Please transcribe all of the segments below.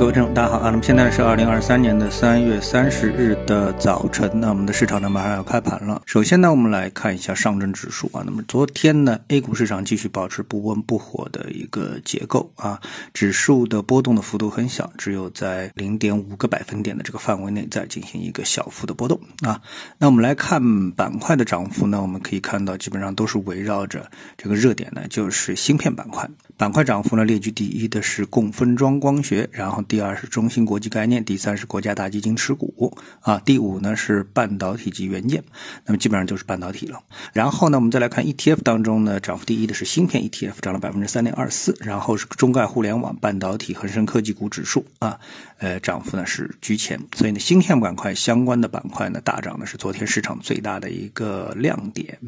各位听众，大家好啊！那么现在是二零二三年的三月三十日的早晨，那我们的市场呢马上要开盘了。首先呢，我们来看一下上证指数啊。那么昨天呢，A 股市场继续保持不温不火的一个结构啊，指数的波动的幅度很小，只有在零点五个百分点的这个范围内在进行一个小幅的波动啊。那我们来看板块的涨幅呢，我们可以看到基本上都是围绕着这个热点呢，就是芯片板块。板块涨幅呢，列居第一的是共分装光学，然后第二是中芯国际概念，第三是国家大基金持股啊，第五呢是半导体及元件，那么基本上就是半导体了。然后呢，我们再来看 ETF 当中呢，涨幅第一的是芯片 ETF，涨了百分之三点二四，然后是中概互联网、半导体、恒生科技股指数啊，呃，涨幅呢是居前。所以呢，芯片板块相关的板块呢大涨呢是昨天市场最大的一个亮点。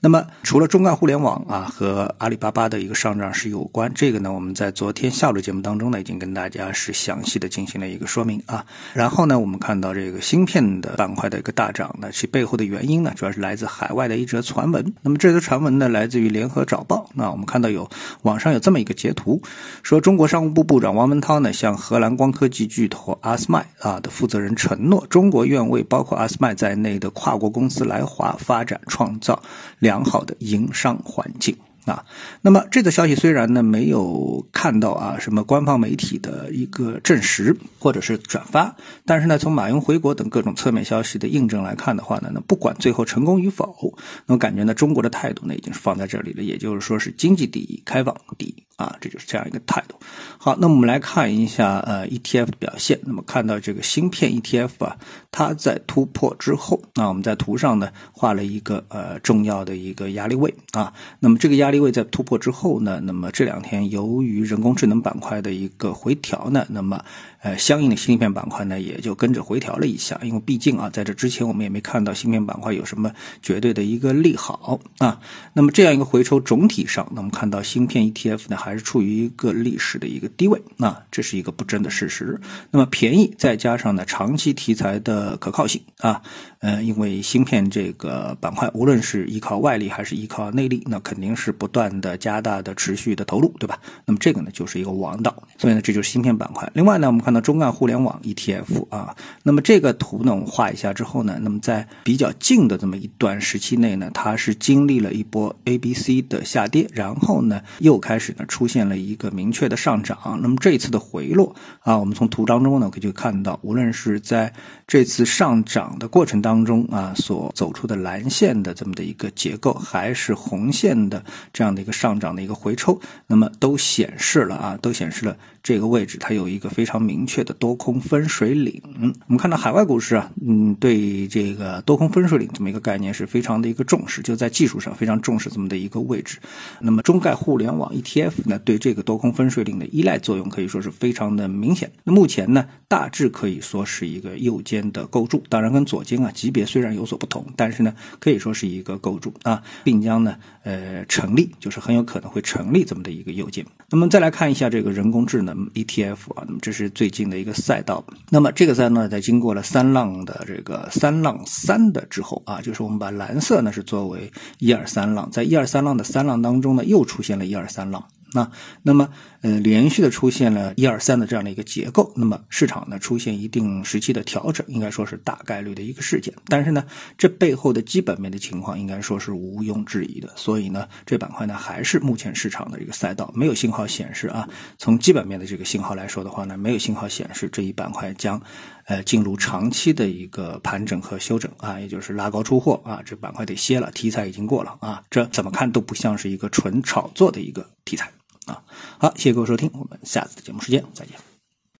那么除了中概互联网啊和阿里巴巴的一个上涨是有。关这个呢，我们在昨天下午的节目当中呢，已经跟大家是详细的进行了一个说明啊。然后呢，我们看到这个芯片的板块的一个大涨呢，其背后的原因呢，主要是来自海外的一则传闻。那么这则传闻呢，来自于联合早报。那我们看到有网上有这么一个截图，说中国商务部部长王文涛呢，向荷兰光科技巨头阿斯麦啊的负责人承诺，中国愿为包括阿斯麦在内的跨国公司来华发展创造良好的营商环境。啊，那么这个消息虽然呢没有看到啊什么官方媒体的一个证实或者是转发，但是呢从马云回国等各种侧面消息的印证来看的话呢，那不管最后成功与否，那我感觉呢中国的态度呢已经是放在这里了，也就是说是经济第一，开放第一。啊，这就是这样一个态度。好，那我们来看一下呃 ETF 的表现。那么看到这个芯片 ETF 啊，它在突破之后，那我们在图上呢画了一个呃重要的一个压力位啊。那么这个压力位在突破之后呢，那么这两天由于人工智能板块的一个回调呢，那么呃相应的芯片板块呢也就跟着回调了一下。因为毕竟啊，在这之前我们也没看到芯片板块有什么绝对的一个利好啊。那么这样一个回抽，总体上，那么看到芯片 ETF 呢还。还是处于一个历史的一个低位，那这是一个不争的事实。那么便宜再加上呢长期题材的可靠性啊，呃，因为芯片这个板块，无论是依靠外力还是依靠内力，那肯定是不断的加大的持续的投入，对吧？那么这个呢就是一个王道，所以呢这就是芯片板块。另外呢，我们看到中概互联网 ETF 啊，那么这个图呢我们画一下之后呢，那么在比较近的这么一段时期内呢，它是经历了一波 A、B、C 的下跌，然后呢又开始呢出。现了一个明确的上涨，那么这一次的回落啊，我们从图当中呢可以看到，无论是在这次上涨的过程当中啊，所走出的蓝线的这么的一个结构，还是红线的这样的一个上涨的一个回抽，那么都显示了啊，都显示了这个位置它有一个非常明确的多空分水岭。我们看到海外股市啊，嗯，对这个多空分水岭这么一个概念是非常的一个重视，就在技术上非常重视这么的一个位置。那么中概互联网 ETF。那对这个多空分水岭的依赖作用可以说是非常的明显。那目前呢，大致可以说是一个右肩的构筑，当然跟左肩啊级别虽然有所不同，但是呢，可以说是一个构筑啊，并将呢呃成立，就是很有可能会成立这么的一个右肩。那么再来看一下这个人工智能 ETF 啊，那么这是最近的一个赛道。那么这个赛道呢，在经过了三浪的这个三浪三的之后啊，就是我们把蓝色呢是作为一二三浪，在一二三浪的三浪当中呢，又出现了一二三浪。那，那么，呃，连续的出现了一二三的这样的一个结构，那么市场呢出现一定时期的调整，应该说是大概率的一个事件。但是呢，这背后的基本面的情况应该说是毋庸置疑的。所以呢，这板块呢还是目前市场的一个赛道，没有信号显示啊。从基本面的这个信号来说的话呢，没有信号显示这一板块将，呃，进入长期的一个盘整和修整啊，也就是拉高出货啊，这板块得歇了，题材已经过了啊，这怎么看都不像是一个纯炒作的一个题材。啊，好，谢谢各位收听，我们下次的节目时间再见。